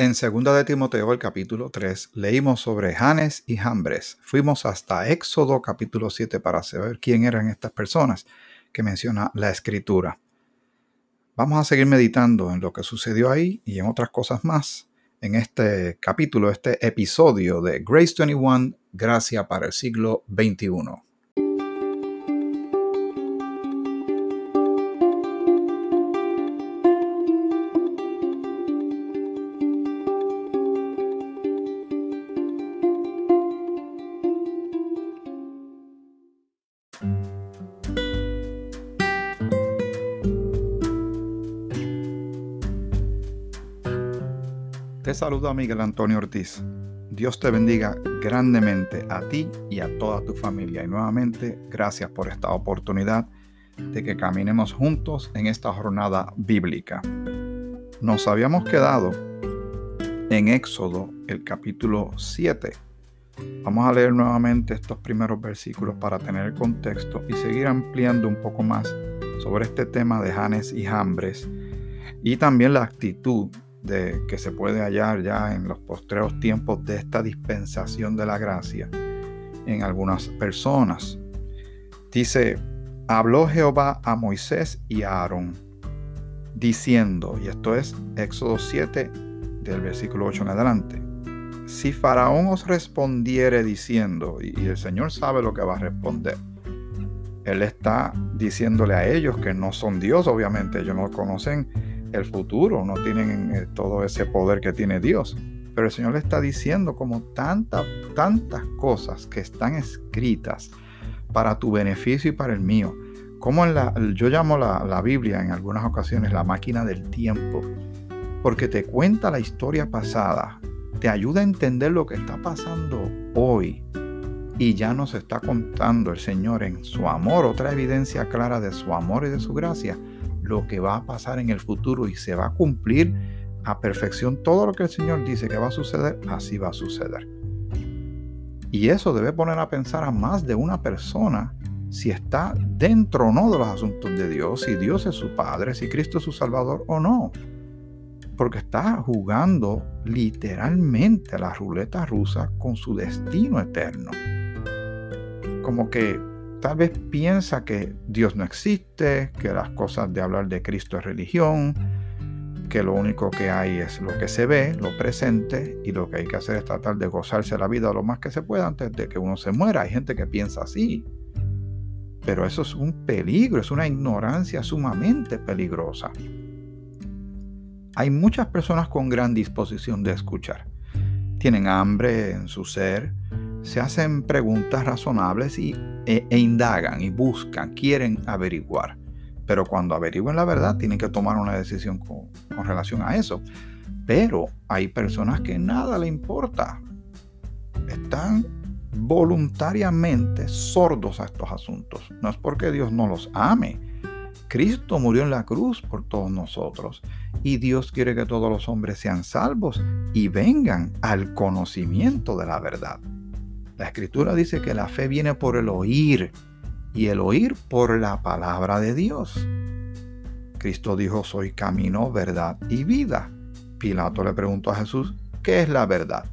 En 2 de Timoteo, el capítulo 3, leímos sobre Janes y Jambres. Fuimos hasta Éxodo capítulo 7 para saber quién eran estas personas que menciona la escritura. Vamos a seguir meditando en lo que sucedió ahí y en otras cosas más en este capítulo, este episodio de Grace 21, Gracia para el siglo XXI. Saluda Miguel Antonio Ortiz. Dios te bendiga grandemente a ti y a toda tu familia. Y nuevamente, gracias por esta oportunidad de que caminemos juntos en esta jornada bíblica. Nos habíamos quedado en Éxodo, el capítulo 7. Vamos a leer nuevamente estos primeros versículos para tener el contexto y seguir ampliando un poco más sobre este tema de Janes y Jambres y también la actitud que se puede hallar ya en los postreros tiempos de esta dispensación de la gracia en algunas personas. Dice, habló Jehová a Moisés y a Aarón, diciendo, y esto es Éxodo 7 del versículo 8 en adelante, si Faraón os respondiere diciendo, y, y el Señor sabe lo que va a responder, Él está diciéndole a ellos que no son Dios, obviamente ellos no conocen el futuro, no tienen eh, todo ese poder que tiene Dios. Pero el Señor le está diciendo como tantas, tantas cosas que están escritas para tu beneficio y para el mío. Como en la, yo llamo la, la Biblia en algunas ocasiones la máquina del tiempo, porque te cuenta la historia pasada, te ayuda a entender lo que está pasando hoy. Y ya nos está contando el Señor en su amor, otra evidencia clara de su amor y de su gracia, lo que va a pasar en el futuro y se va a cumplir a perfección todo lo que el Señor dice que va a suceder, así va a suceder. Y eso debe poner a pensar a más de una persona si está dentro o no de los asuntos de Dios, si Dios es su Padre, si Cristo es su Salvador o no. Porque está jugando literalmente a la ruleta rusa con su destino eterno. Como que Tal vez piensa que Dios no existe, que las cosas de hablar de Cristo es religión, que lo único que hay es lo que se ve, lo presente, y lo que hay que hacer es tratar de gozarse la vida lo más que se pueda antes de que uno se muera. Hay gente que piensa así. Pero eso es un peligro, es una ignorancia sumamente peligrosa. Hay muchas personas con gran disposición de escuchar. Tienen hambre en su ser, se hacen preguntas razonables y, e, e, indagan y buscan, quieren averiguar. Pero cuando averigüen la verdad, tienen que tomar una decisión con, con relación a eso. Pero hay personas que nada le importa. Están voluntariamente sordos a estos asuntos. No es porque Dios no los ame. Cristo murió en la cruz por todos nosotros y Dios quiere que todos los hombres sean salvos y vengan al conocimiento de la verdad. La escritura dice que la fe viene por el oír y el oír por la palabra de Dios. Cristo dijo, soy camino, verdad y vida. Pilato le preguntó a Jesús, ¿qué es la verdad?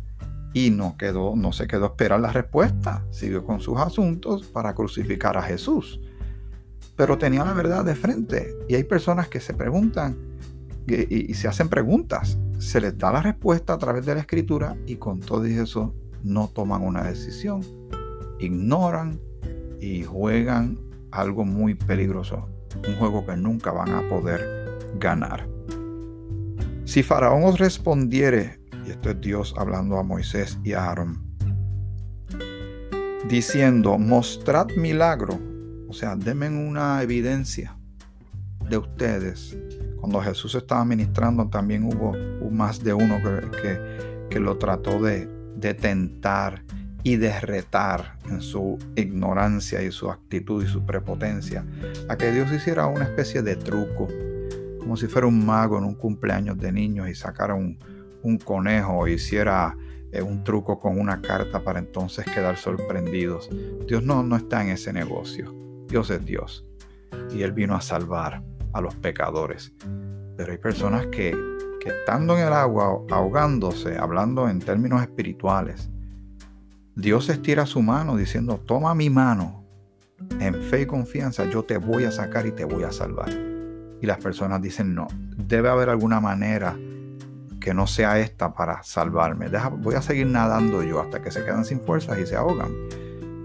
Y no, quedó, no se quedó a esperar la respuesta, siguió con sus asuntos para crucificar a Jesús. Pero tenía la verdad de frente y hay personas que se preguntan y, y se hacen preguntas. Se les da la respuesta a través de la escritura y con todo eso no toman una decisión, ignoran y juegan algo muy peligroso, un juego que nunca van a poder ganar. Si Faraón os respondiere, y esto es Dios hablando a Moisés y a Aarón, diciendo, mostrad milagro, o sea, denme una evidencia de ustedes. Cuando Jesús estaba ministrando también hubo, más de uno que, que lo trató de, de tentar y de retar en su ignorancia y su actitud y su prepotencia a que Dios hiciera una especie de truco, como si fuera un mago en un cumpleaños de niños y sacara un, un conejo o hiciera eh, un truco con una carta para entonces quedar sorprendidos. Dios no, no está en ese negocio. Dios es Dios y Él vino a salvar a los pecadores. Pero hay personas que estando en el agua ahogándose, hablando en términos espirituales, Dios estira su mano diciendo, toma mi mano, en fe y confianza yo te voy a sacar y te voy a salvar. Y las personas dicen, no, debe haber alguna manera que no sea esta para salvarme. voy a seguir nadando yo hasta que se quedan sin fuerzas y se ahogan.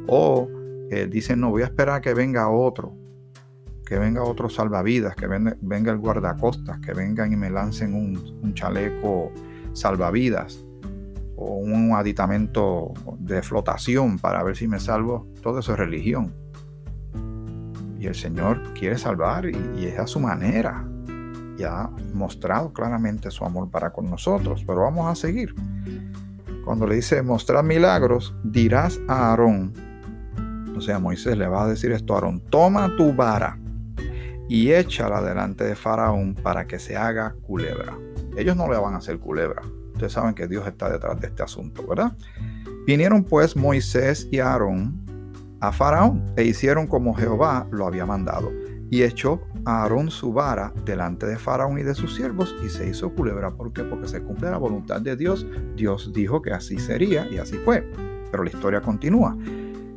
O eh, dicen, no, voy a esperar a que venga otro, que venga otro salvavidas, que venga, el guardacostas, que vengan y me lancen un, chaleco salvavidas o un aditamento de flotación para ver si me salvo. Todo eso es religión. Y el Señor quiere salvar y, y es a su manera y ha mostrado claramente su amor para con nosotros. Pero vamos a seguir. Cuando le dice mostrar milagros, dirás a Aarón, o sea, Moisés le va a decir esto a Aarón, toma tu vara y échala delante de Faraón para que se haga culebra. Ellos no le van a hacer culebra. Ustedes saben que Dios está detrás de este asunto, ¿verdad? Vinieron pues Moisés y Aarón a Faraón e hicieron como Jehová lo había mandado. Y echó a Aarón su vara delante de Faraón y de sus siervos y se hizo culebra. ¿Por qué? Porque se cumple la voluntad de Dios. Dios dijo que así sería y así fue. Pero la historia continúa.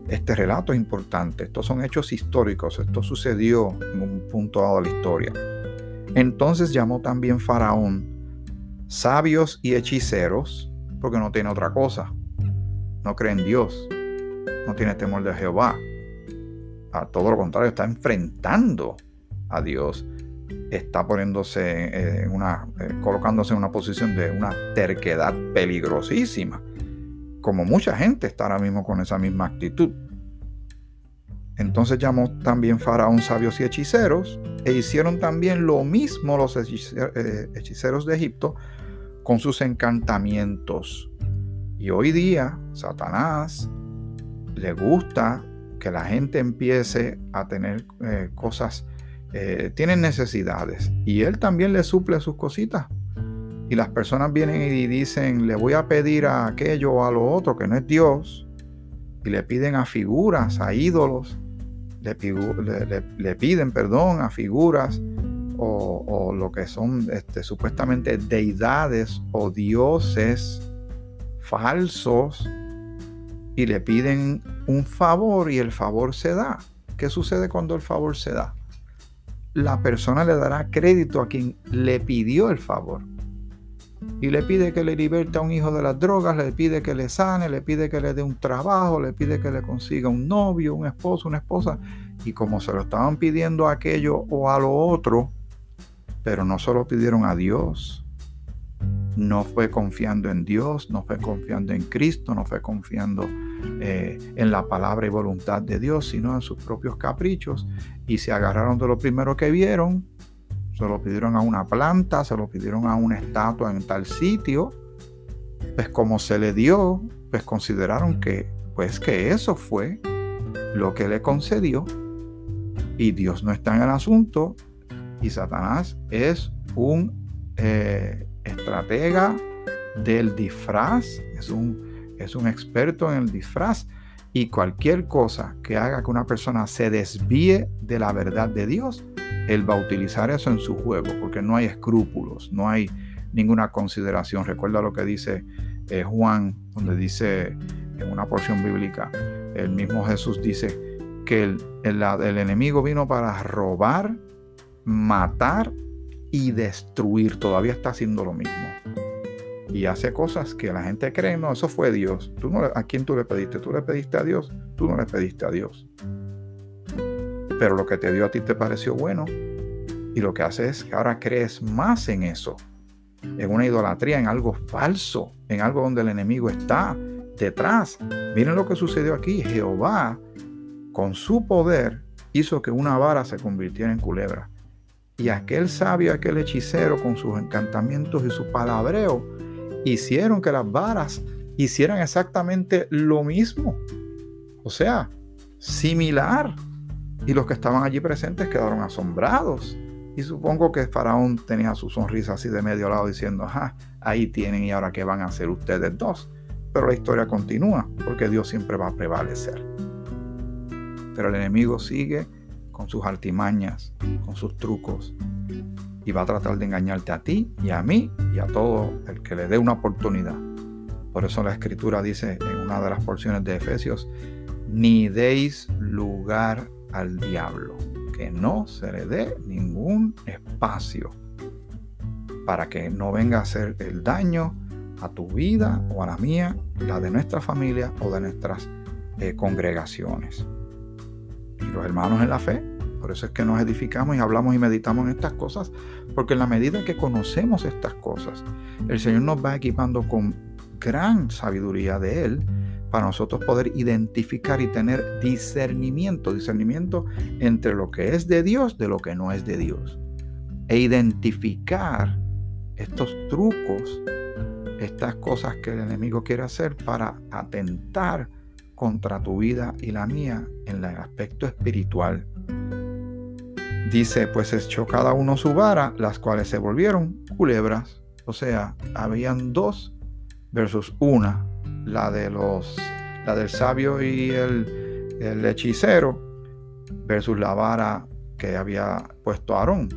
Este relato es importante. Estos son hechos históricos. Esto sucedió en un punto dado de la historia. Entonces llamó también Faraón sabios y hechiceros, porque no tiene otra cosa. No cree en Dios. No tiene temor de Jehová a todo lo contrario, está enfrentando a Dios, está poniéndose en una, eh, colocándose en una posición de una terquedad peligrosísima, como mucha gente está ahora mismo con esa misma actitud. Entonces llamó también Faraón sabios y hechiceros, e hicieron también lo mismo los eh, hechiceros de Egipto con sus encantamientos. Y hoy día Satanás le gusta que la gente empiece a tener eh, cosas, eh, tienen necesidades y él también le suple sus cositas. Y las personas vienen y dicen, le voy a pedir a aquello o a lo otro que no es Dios. Y le piden a figuras, a ídolos. Le, piden perdón a figuras o, lo que son este, supuestamente deidades o dioses falsos y le piden un favor y el favor se da. ¿Qué sucede cuando el favor se da? La persona le dará crédito a quien le pidió el favor. Y le pide que le liberte a un hijo de las drogas, le pide que le sane, le pide que le dé un trabajo, le pide que le consiga un novio, un esposo, una esposa. Y como se lo estaban pidiendo a aquello o a lo otro, pero no solo pidieron a Dios, no fue confiando en Dios, no fue confiando en Cristo, no fue confiando eh, en la palabra y voluntad de Dios, sino en sus propios caprichos. Y se agarraron de lo primero que vieron, se lo pidieron a una planta, se lo pidieron a una estatua en tal sitio, pues como se le dio, pues consideraron que, pues que eso fue lo que le concedió. Y Dios no está en el asunto. Y Satanás es un eh, estratega del disfraz, es un, es un experto en el disfraz y cualquier cosa que haga que una persona se desvíe de la verdad de Dios, él va a utilizar eso en su juego, porque no hay escrúpulos, no hay ninguna consideración. Recuerda lo que dice eh, Juan, donde dice en una porción bíblica, el mismo Jesús dice que el, el enemigo vino para robar, matar y destruir. Todavía está haciendo lo mismo. Y hace cosas que la gente cree, no, eso fue Dios. ¿Tú no, ¿A quién tú le pediste? ¿Tú le pediste a Dios? Tú no le pediste a Dios. Pero lo que te dio a ti te pareció bueno. Y lo que hace es que ahora crees más en eso. En una idolatría, en algo falso, en algo donde el enemigo está detrás. Miren lo que sucedió aquí. Jehová, con su poder, hizo que una vara se convirtiera en culebra. Y aquel sabio, aquel hechicero, con sus encantamientos y su palabreo, hicieron que las varas hicieran exactamente lo mismo. O sea, similar. Y los que estaban allí presentes quedaron asombrados. Y supongo que Faraón tenía su sonrisa así de medio lado diciendo, ajá, ahí tienen y ahora qué van a hacer ustedes dos. Pero la historia continúa porque Dios siempre va a prevalecer. Pero el enemigo sigue con sus artimañas, con sus trucos, y va a tratar de engañarte a ti y a mí y a todo el que le dé una oportunidad. Por eso la escritura dice en una de las porciones de Efesios, ni deis lugar al diablo, que no se le dé ningún espacio para que no venga a hacer el daño a tu vida o a la mía, la de nuestra familia o de nuestras eh, congregaciones. Y los hermanos en la fe, por eso es que nos edificamos y hablamos y meditamos en estas cosas, porque en la medida que conocemos estas cosas, el Señor nos va equipando con gran sabiduría de Él para nosotros poder identificar y tener discernimiento, discernimiento entre lo que es de Dios de lo que no es de Dios. E identificar estos trucos, estas cosas que el enemigo quiere hacer para atentar contra tu vida y la mía en el aspecto espiritual. Dice, pues echó cada uno su vara, las cuales se volvieron culebras. O sea, habían dos versus una, la de los la del sabio y el, el hechicero versus la vara que había puesto Aarón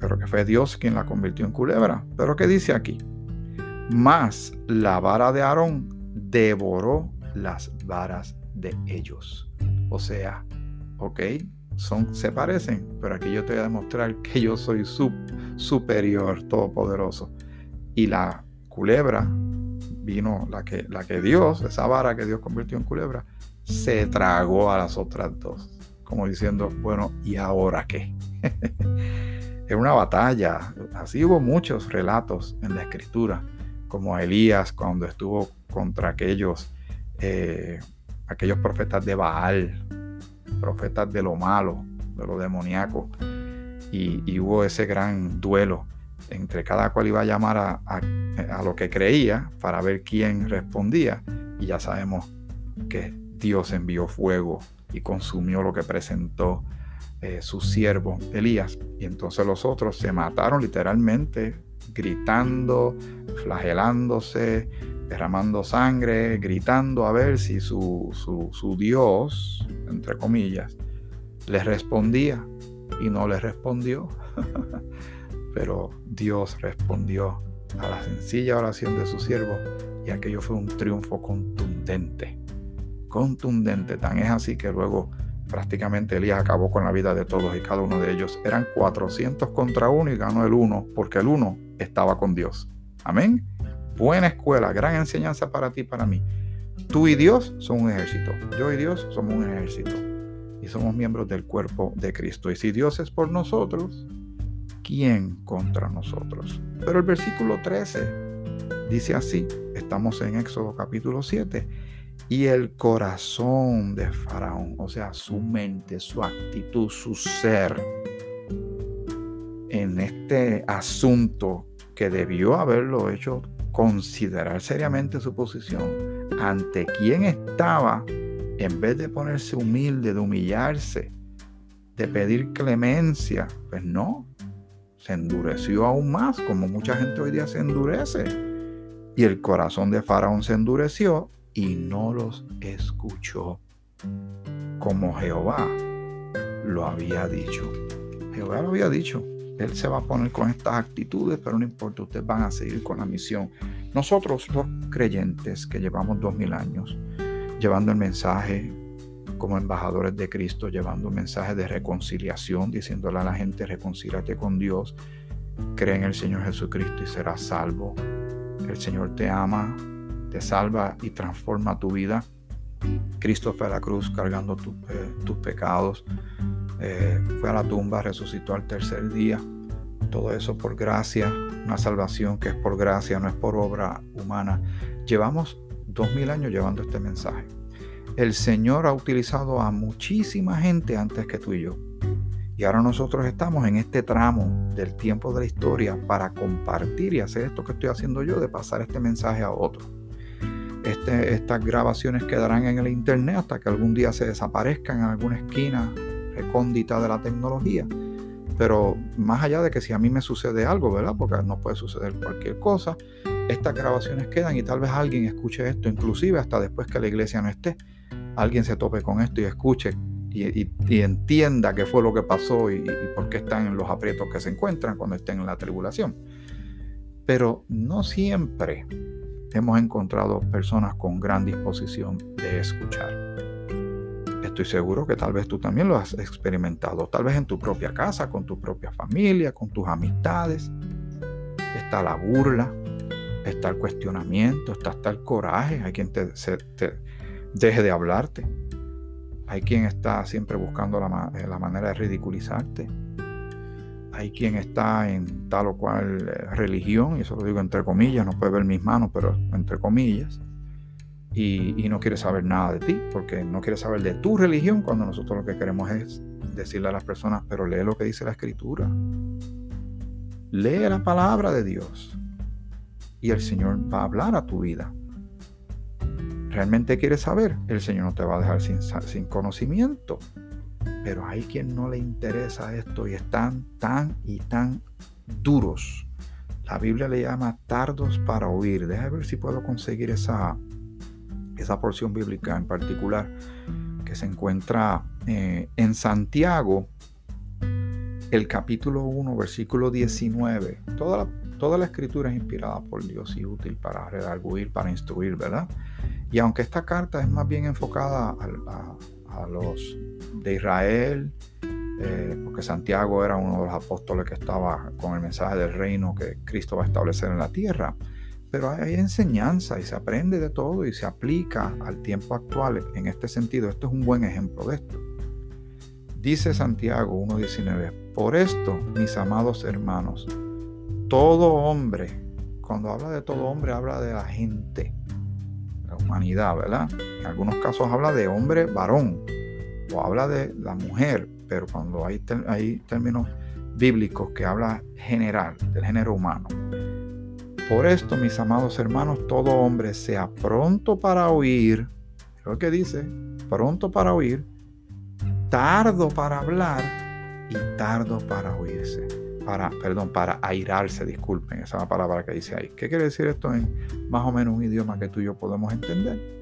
pero que fue Dios quien la convirtió en culebra. Pero ¿qué dice aquí? Más la vara de Aarón devoró las varas de ellos. O sea, ok, son, se parecen, pero aquí yo te voy a demostrar que yo soy superior, todopoderoso. Y la culebra vino, la que, la que Dios, esa vara que Dios convirtió en culebra, se tragó a las otras dos. Como diciendo, bueno, ¿y ahora qué? en una batalla. Así hubo muchos relatos en la escritura, como Elías cuando estuvo contra aquellos, eh, aquellos profetas de Baal, profetas de lo malo, de lo demoníaco. Y, hubo ese gran duelo entre cada cual iba a llamar a, a lo que creía para ver quién respondía. Y ya sabemos que Dios envió fuego y consumió lo que presentó eh, su siervo Elías. Y entonces los otros se mataron literalmente, gritando, flagelándose, derramando sangre, gritando a ver si su, su Dios, entre comillas, les respondía. Y no les respondió. Pero Dios respondió a la sencilla oración de su siervo y aquello fue un triunfo contundente. Contundente. Tan es así que luego prácticamente Elías acabó con la vida de todos y cada uno de ellos. Eran 400 contra uno y ganó el uno porque el uno estaba con Dios. Amén. Buena escuela, gran enseñanza para ti y para mí. Tú y Dios son un ejército. Yo y Dios somos un ejército. Y somos miembros del cuerpo de Cristo. Y si Dios es por nosotros, ¿quién contra nosotros? Pero el versículo 13 dice así. Estamos en Éxodo capítulo 7 y el corazón de Faraón, o sea, su mente, su actitud, su ser, en este asunto que debió haberlo hecho considerar seriamente su posición ante quien estaba, en vez de ponerse humilde, de humillarse, de pedir clemencia, pues no, se endureció aún más, como mucha gente hoy día se endurece. Y el corazón de Faraón se endureció y no los escuchó, como Jehová lo había dicho. Jehová lo había dicho. Él se va a poner con estas actitudes, pero no importa, ustedes van a seguir con la misión. Nosotros, los creyentes que llevamos dos mil años, llevando el mensaje como embajadores de Cristo, llevando un mensaje de reconciliación, diciéndole a la gente, reconcíliate con Dios, cree en el Señor Jesucristo y serás salvo. El Señor te ama, te salva y transforma tu vida. Cristo fue a la cruz cargando eh, tus pecados, eh, fue a la tumba, resucitó al tercer día. Todo eso por gracia, una salvación que es por gracia, no es por obra humana. Llevamos dos mil años llevando este mensaje. El Señor ha utilizado a muchísima gente antes que tú y yo. Y ahora nosotros estamos en este tramo del tiempo de la historia para compartir y hacer esto que estoy haciendo yo, de pasar este mensaje a otros. Este, estas grabaciones quedarán en el internet hasta que algún día se desaparezcan en alguna esquina recóndita de la tecnología. Pero más allá de que si a mí me sucede algo, ¿verdad? Porque nos puede suceder cualquier cosa, estas grabaciones quedan y tal vez alguien escuche esto, inclusive hasta después que la iglesia no esté, alguien se tope con esto y escuche y, entienda qué fue lo que pasó y, y por qué están en los aprietos que se encuentran cuando estén en la tribulación. Pero no siempre hemos encontrado personas con gran disposición de escuchar. Estoy seguro que tal vez tú también lo has experimentado, tal vez en tu propia casa, con tu propia familia, con tus amistades. Está la burla, está el cuestionamiento, está hasta el coraje, hay quien te, deje de hablarte, hay quien está siempre buscando la, eh, la manera de ridiculizarte, hay quien está en tal o cual eh, religión, y eso lo digo entre comillas, no puede ver mis manos, pero entre comillas, y, no quiere saber nada de ti, porque no quiere saber de tu religión, cuando nosotros lo que queremos es decirle a las personas, pero lee lo que dice la escritura, lee la palabra de Dios, y el Señor va a hablar a tu vida. ¿Realmente quieres saber? El Señor no te va a dejar sin, sin conocimiento. Pero hay quien no le interesa esto y están tan y tan duros. La Biblia le llama tardos para oír. Deja ver si puedo conseguir esa, esa porción bíblica en particular que se encuentra eh, en Santiago, el capítulo 1, versículo 19. Toda la, toda la escritura es inspirada por Dios y útil para redarguir, para instruir, ¿verdad? Y aunque esta carta es más bien enfocada a, los de Israel, eh, porque Santiago era uno de los apóstoles que estaba con el mensaje del reino que Cristo va a establecer en la tierra. Pero hay enseñanza y se aprende de todo y se aplica al tiempo actual en este sentido. Esto es un buen ejemplo de esto. Dice Santiago 1.19, por esto, mis amados hermanos, todo hombre, cuando habla de todo hombre, habla de la gente, la humanidad, ¿verdad? En algunos casos habla de hombre varón, habla de la mujer, pero cuando hay, hay términos bíblicos que habla general, del género humano. Por esto, mis amados hermanos, todo hombre sea pronto para oír, lo que dice, pronto para oír, tardo para hablar y tardo para oírse. Para, perdón, para airarse, disculpen, esa es la palabra que dice ahí. ¿Qué quiere decir esto en más o menos un idioma que tú y yo podemos entender?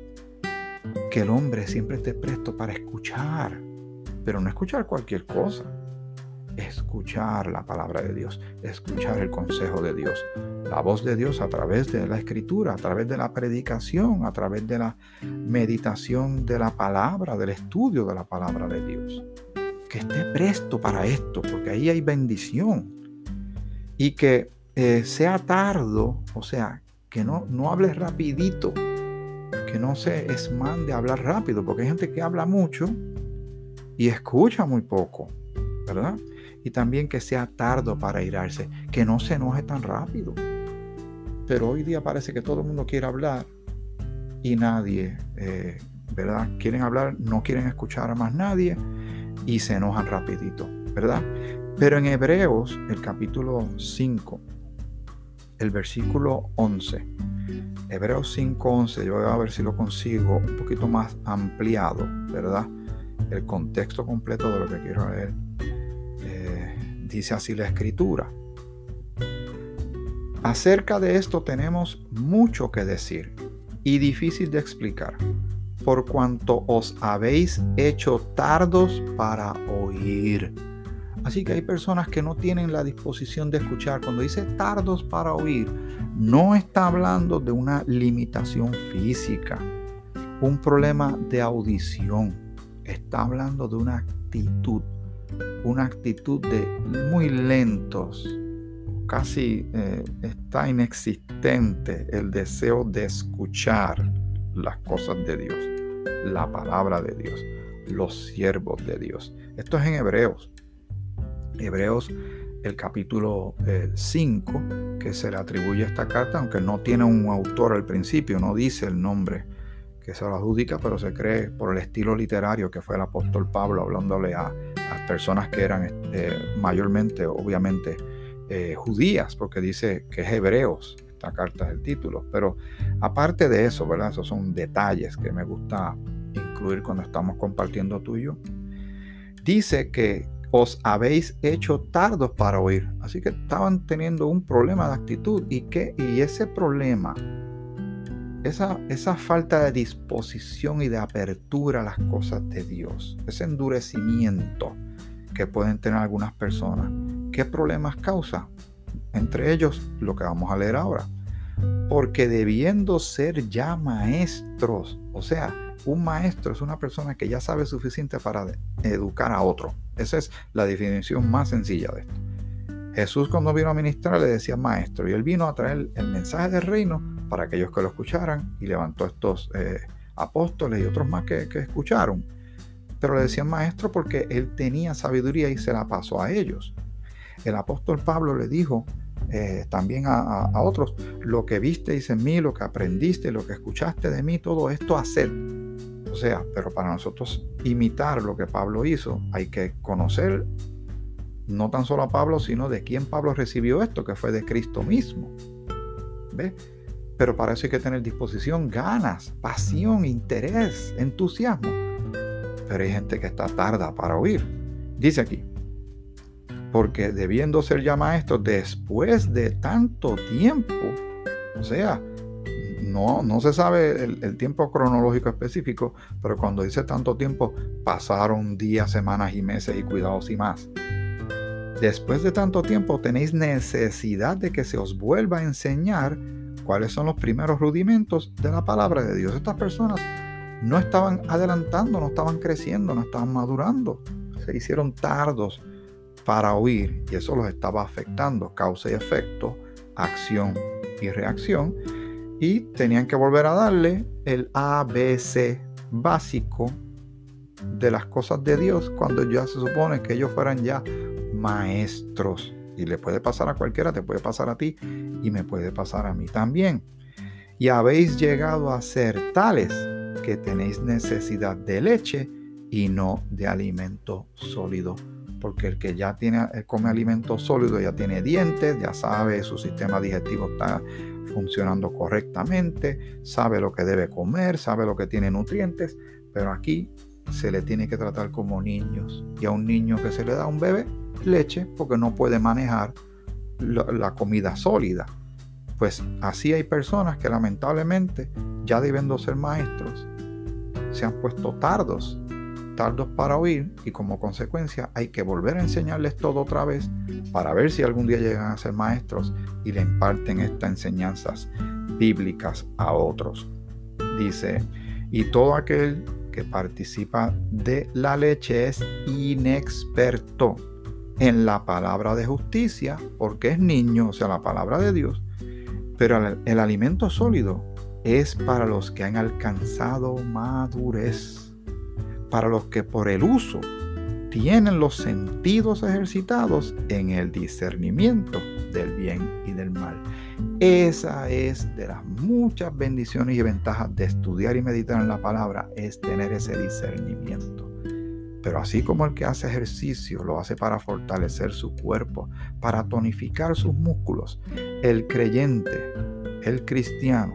que el hombre siempre esté presto para escuchar, pero no escuchar cualquier cosa. Escuchar la palabra de Dios, escuchar el consejo de Dios, la voz de Dios a través de la escritura, a través de la predicación, a través de la meditación de la palabra, del estudio de la palabra de Dios. Que esté presto para esto, porque ahí hay bendición. Y que eh, sea tardo, o sea, que no, no hables rapidito, que no se esman de hablar rápido, porque hay gente que habla mucho y escucha muy poco, ¿verdad? Y también que sea tardo para irarse, que no se enoje tan rápido. Pero hoy día parece que todo el mundo quiere hablar y nadie, eh, ¿verdad? Quieren hablar, no quieren escuchar a más nadie y se enojan rapidito, ¿verdad? Pero en Hebreos, el capítulo 5, el versículo 11, Hebreos 5.11, yo voy a ver si lo consigo un poquito más ampliado, ¿verdad? El contexto completo de lo que quiero leer. Dice así la escritura. Acerca de esto tenemos mucho que decir y difícil de explicar, por cuanto os habéis hecho tardos para oír. Así que hay personas que no tienen la disposición de escuchar. Cuando dice tardos para oír, no está hablando de una limitación física, un problema de audición. Está hablando de una actitud, una actitud de muy lentos. Casi eh, está inexistente el deseo de escuchar las cosas de Dios, la palabra de Dios, los siervos de Dios. Esto es en Hebreos. Hebreos el capítulo 5 eh, que se le atribuye a esta carta, aunque no tiene un autor al principio, no dice el nombre que se lo adjudica, pero se cree por el estilo literario que fue el apóstol Pablo hablándole a, a personas que eran eh, mayormente, obviamente, eh, judías, porque dice que es hebreos, esta carta es el título. Pero aparte de eso, ¿verdad? Esos son detalles que me gusta incluir cuando estamos compartiendo tuyo. Dice que os habéis hecho tardos para oír. Así que estaban teniendo un problema de actitud y, que, y ese problema esa, esa falta de disposición y de apertura a las cosas de Dios, ese endurecimiento que pueden tener algunas personas, ¿qué problemas causa? Entre ellos, lo que vamos a leer ahora. Porque debiendo ser ya maestros, o sea, un maestro es una persona que ya sabe suficiente para educar a otro. Esa es la definición más sencilla de esto. Jesús cuando vino a ministrar le decía maestro y él vino a traer el mensaje del reino para aquellos que lo escucharan y levantó estos eh, apóstoles y otros más que, escucharon. Pero le decían maestro porque él tenía sabiduría y se la pasó a ellos. El apóstol Pablo le dijo eh, también a, otros, lo que visteis en mí, lo que aprendiste, lo que escuchaste de mí, todo esto hacer. O sea, pero para nosotros imitar lo que Pablo hizo, hay que conocer no tan solo a Pablo, sino de quién Pablo recibió esto, que fue de Cristo mismo. ¿Ve? Pero para eso hay que tener disposición, ganas, pasión, interés, entusiasmo. Pero hay gente que está tarda para oír. Dice aquí, porque debiendo ser ya maestros después de tanto tiempo, o sea, no, no se sabe el, el, tiempo cronológico específico, pero cuando dice tanto tiempo, pasaron días, semanas y meses y cuidados y más. Después de tanto tiempo tenéis necesidad de que se os vuelva a enseñar cuáles son los primeros rudimentos de la palabra de Dios. Estas personas no estaban adelantando, no estaban creciendo, no estaban madurando. Se hicieron tardos para oír y eso los estaba afectando, causa y efecto, acción y reacción. Y tenían que volver a darle el ABC básico de las cosas de Dios cuando ya se supone que ellos fueran ya maestros. Y le puede pasar a cualquiera, te puede pasar a ti y me puede pasar a mí también. Y habéis llegado a ser tales que tenéis necesidad de leche y no de alimento sólido. Porque el que ya tiene, eh, come alimento sólido ya tiene dientes, ya sabe, su sistema digestivo está funcionando correctamente, sabe lo que debe comer, sabe lo que tiene nutrientes, pero aquí se le tiene que tratar como niños. Y a un niño que se le da un bebé, leche porque no puede manejar la, comida sólida. Pues así hay personas que lamentablemente, ya debiendo ser maestros, se han puesto tardos, tardos para oír y como consecuencia hay que volver a enseñarles todo otra vez para ver si algún día llegan a ser maestros y le imparten estas enseñanzas bíblicas a otros. Dice, y todo aquel que participa de la leche es inexperto en la palabra de justicia, porque es niño, o sea, la palabra de Dios. Pero el, alimento sólido es para los que han alcanzado madurez, para los que por el uso tienen los sentidos ejercitados en el discernimiento del bien y del mal. Esa es de las muchas bendiciones y ventajas de estudiar y meditar en la palabra, es tener ese discernimiento. Pero así como el que hace ejercicio lo hace para fortalecer su cuerpo, para tonificar sus músculos, el creyente, el cristiano,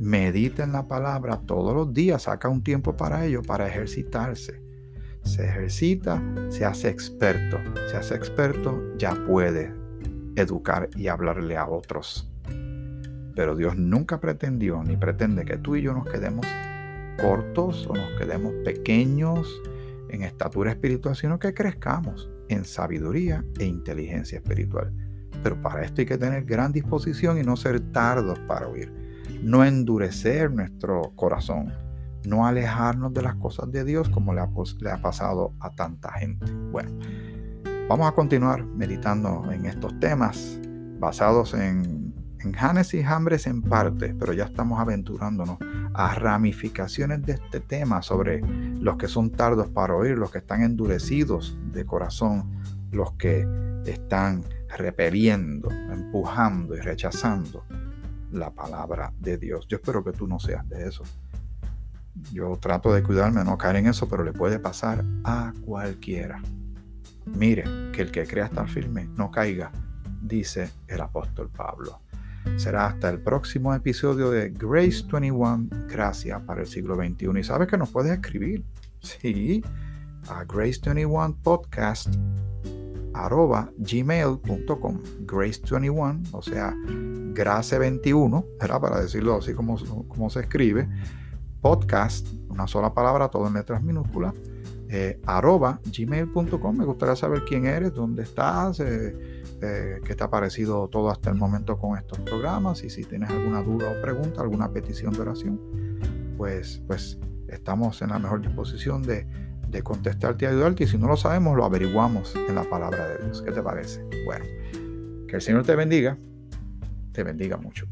medita en la palabra todos los días, saca un tiempo para ello, para ejercitarse. Se ejercita, se hace experto. Se hace experto, ya puede educar y hablarle a otros. Pero Dios nunca pretendió ni pretende que tú y yo nos quedemos cortos o nos quedemos pequeños en estatura espiritual, sino que crezcamos en sabiduría e inteligencia espiritual. Pero para esto hay que tener gran disposición y no ser tardos para oír, no endurecer nuestro corazón, no alejarnos de las cosas de Dios como le ha, ha pasado a tanta gente. Bueno, vamos a continuar meditando en estos temas basados en en Hannes y Hambres en parte, pero ya estamos aventurándonos a ramificaciones de este tema sobre los que son tardos para oír, los que están endurecidos de corazón, los que están repeliendo, empujando y rechazando la palabra de Dios. Yo espero que tú no seas de eso. Yo trato de cuidarme no caer en eso, pero le puede pasar a cualquiera. Mire, que el que crea estar firme no caiga, dice el apóstol Pablo. Será hasta el próximo episodio de Grace 21, Gracia para el siglo XXI. Y sabes que nos puedes escribir, sí, a Grace 21 Podcast arroba gmail.com, grace21, o sea, grace21, ¿verdad? Para decirlo así como, como se escribe, podcast, una sola palabra, todo en letras minúsculas, eh, arroba gmail.com. Me gustaría saber quién eres, dónde estás, eh, eh, qué te ha parecido todo hasta el momento con estos programas y si tienes alguna duda o pregunta, alguna petición de oración, pues, pues estamos en la mejor disposición de, de contestarte y ayudarte. Y si no lo sabemos, lo averiguamos en la palabra de Dios. ¿Qué te parece? Bueno, que el Señor te bendiga, te bendiga mucho.